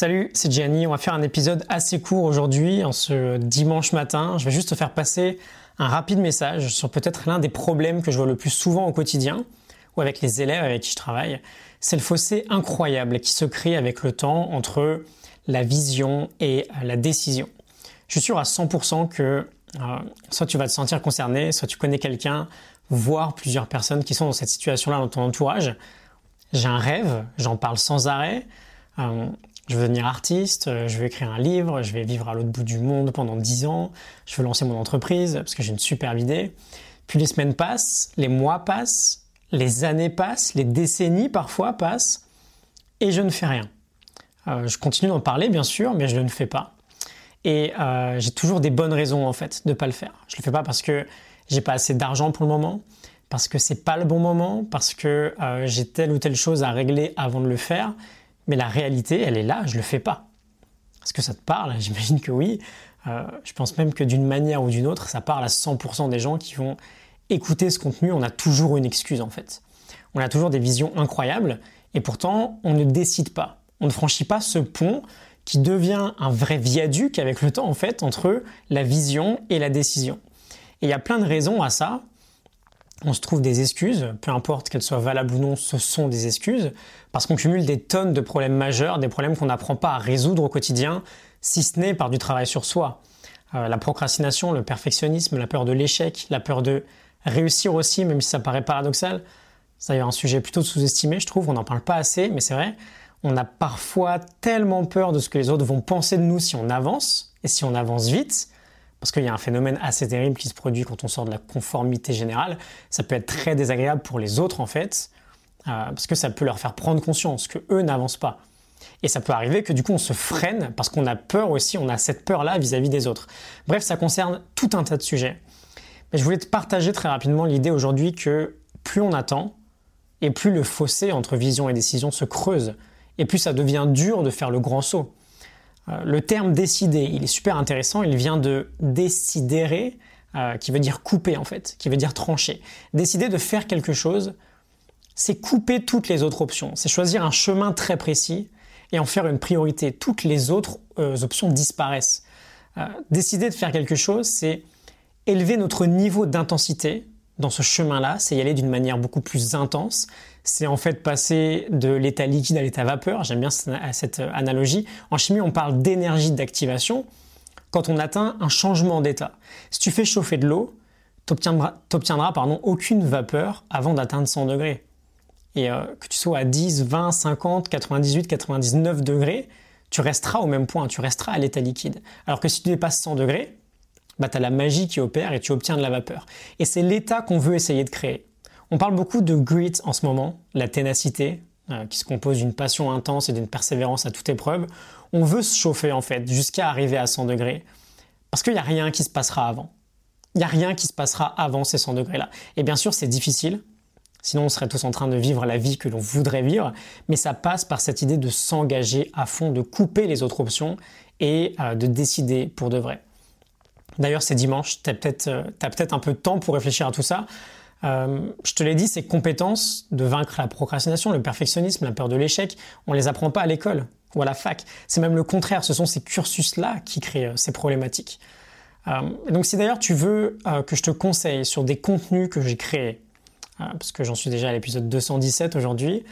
Salut, c'est Gianni. On va faire un épisode assez court aujourd'hui, en ce dimanche matin. Je vais juste te faire passer un rapide message sur peut-être l'un des problèmes que je vois le plus souvent au quotidien ou avec les élèves avec qui je travaille. C'est le fossé incroyable qui se crée avec le temps entre la vision et la décision. Je suis sûr à 100% que euh, soit tu vas te sentir concerné, soit tu connais quelqu'un, voire plusieurs personnes qui sont dans cette situation-là dans ton entourage. J'ai un rêve, j'en parle sans arrêt. Euh, je veux devenir artiste, euh, je veux écrire un livre, je vais vivre à l'autre bout du monde pendant 10 ans, je veux lancer mon entreprise parce que j'ai une superbe idée. Puis les semaines passent, les mois passent, les années passent, les décennies parfois passent, et je ne fais rien. Euh, je continue d'en parler bien sûr, mais je ne le fais pas. Et euh, j'ai toujours des bonnes raisons en fait de ne pas le faire. Je ne le fais pas parce que j'ai pas assez d'argent pour le moment, parce que c'est pas le bon moment, parce que j'ai telle ou telle chose à régler avant de le faire, mais la réalité, elle est là, je le fais pas. Est-ce que ça te parle? J'imagine que oui. Euh, je pense même que d'une manière ou d'une autre, ça parle à 100% des gens qui vont écouter ce contenu. On a toujours une excuse en fait. On a toujours des visions incroyables et pourtant on ne décide pas. On ne franchit pas ce pont qui devient un vrai viaduc avec le temps en fait entre la vision et la décision. Et il y a plein de raisons à ça on se trouve des excuses, peu importe qu'elles soient valables ou non, ce sont des excuses, parce qu'on cumule des tonnes de problèmes majeurs, des problèmes qu'on n'apprend pas à résoudre au quotidien, si ce n'est par du travail sur soi. Euh, la procrastination, le perfectionnisme, la peur de l'échec, la peur de réussir aussi, même si ça paraît paradoxal. C'est d'ailleurs un sujet plutôt sous-estimé, je trouve, on n'en parle pas assez, mais c'est vrai. On a parfois tellement peur de ce que les autres vont penser de nous si on avance, et si on avance vite, parce qu'il y a un phénomène assez terrible qui se produit quand on sort de la conformité générale. Ça peut être très désagréable pour les autres en fait, euh, parce que ça peut leur faire prendre conscience que eux n'avancent pas. Et ça peut arriver que du coup on se freine parce qu'on a peur aussi, on a cette peur-là vis-à-vis des autres. Bref, ça concerne tout un tas de sujets. Mais je voulais te partager très rapidement l'idée aujourd'hui que plus on attend, et plus le fossé entre vision et décision se creuse, et plus ça devient dur de faire le grand saut. Euh, le terme décider, il est super intéressant, il vient de décidérer, euh, qui veut dire couper en fait, qui veut dire trancher. Décider de faire quelque chose, c'est couper toutes les autres options, c'est choisir un chemin très précis et en faire une priorité. Toutes les autres euh, options disparaissent. décider de faire quelque chose, c'est élever notre niveau d'intensité dans ce chemin-là, c'est y aller d'une manière beaucoup plus intense. C'est en fait passer de l'état liquide à l'état vapeur. J'aime bien cette analogie. En chimie, on parle d'énergie d'activation quand on atteint un changement d'état. Si tu fais chauffer de l'eau, tu obtiendras, aucune vapeur avant d'atteindre 100 degrés. Et euh, que tu sois à 10, 20, 50, 98, 99 degrés, tu resteras au même point, tu resteras à l'état liquide. Alors que si tu dépasses 100 degrés, bah, tu as la magie qui opère et tu obtiens de la vapeur. Et c'est l'état qu'on veut essayer de créer. On parle beaucoup de grit en ce moment, la ténacité, euh, qui se compose d'une passion intense et d'une persévérance à toute épreuve. On veut se chauffer en fait jusqu'à arriver à 100 degrés, parce qu'il n'y a rien qui se passera avant. Il n'y a rien qui se passera avant ces 100 degrés-là. Et bien sûr, c'est difficile, sinon on serait tous en train de vivre la vie que l'on voudrait vivre, mais ça passe par cette idée de s'engager à fond, de couper les autres options et euh, de décider pour de vrai. D'ailleurs, c'est dimanche, tu as peut-être euh, peut un peu de temps pour réfléchir à tout ça. Euh, je te l'ai dit, ces compétences de vaincre la procrastination, le perfectionnisme, la peur de l'échec, on les apprend pas à l'école ou à la fac. C'est même le contraire, ce sont ces cursus-là qui créent euh, ces problématiques. donc si d'ailleurs tu veux que je te conseille sur des contenus que j'ai créés, parce que j'en suis déjà à l'épisode 217 aujourd'hui,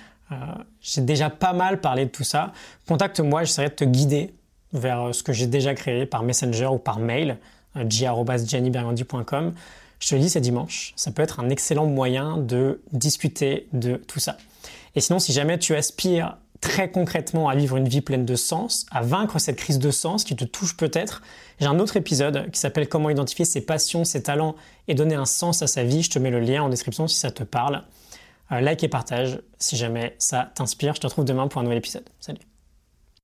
j'ai déjà pas mal parlé de tout ça, contacte-moi, j'essaierai de te guider vers ce que j'ai déjà créé par Messenger ou par mail Je te le dis, c'est dimanche. Ça peut être un excellent moyen de discuter de tout ça. Et sinon, si jamais tu aspires très concrètement à vivre une vie pleine de sens, à vaincre cette crise de sens qui te touche peut-être, j'ai un autre épisode qui s'appelle Comment identifier ses passions, ses talents et donner un sens à sa vie. Je te mets le lien en description si ça te parle. Euh, like et partage si jamais ça t'inspire. Je te retrouve demain pour un nouvel épisode. Salut